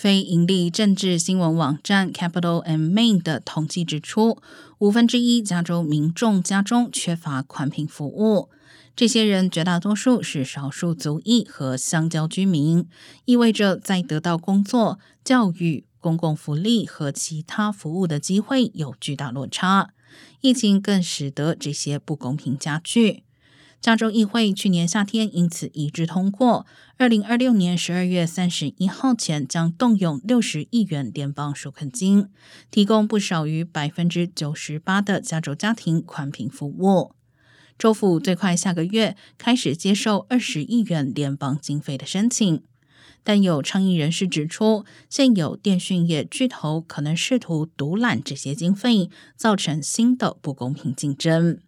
非盈利政治新闻网站 Capital and Main 的统计指出，五分之一加州民众家中缺乏宽频服务。这些人绝大多数是少数族裔和香蕉居民，意味着在得到工作、教育、公共福利和其他服务的机会有巨大落差。疫情更使得这些不公平加剧。加州议会去年夏天因此一致通过，二零二六年十二月三十一号前将动用六十亿元联邦纾困金，提供不少于百分之九十八的加州家庭宽频服务。州府最快下个月开始接受二十亿元联邦经费的申请，但有倡议人士指出，现有电讯业巨头可能试图独揽这些经费，造成新的不公平竞争。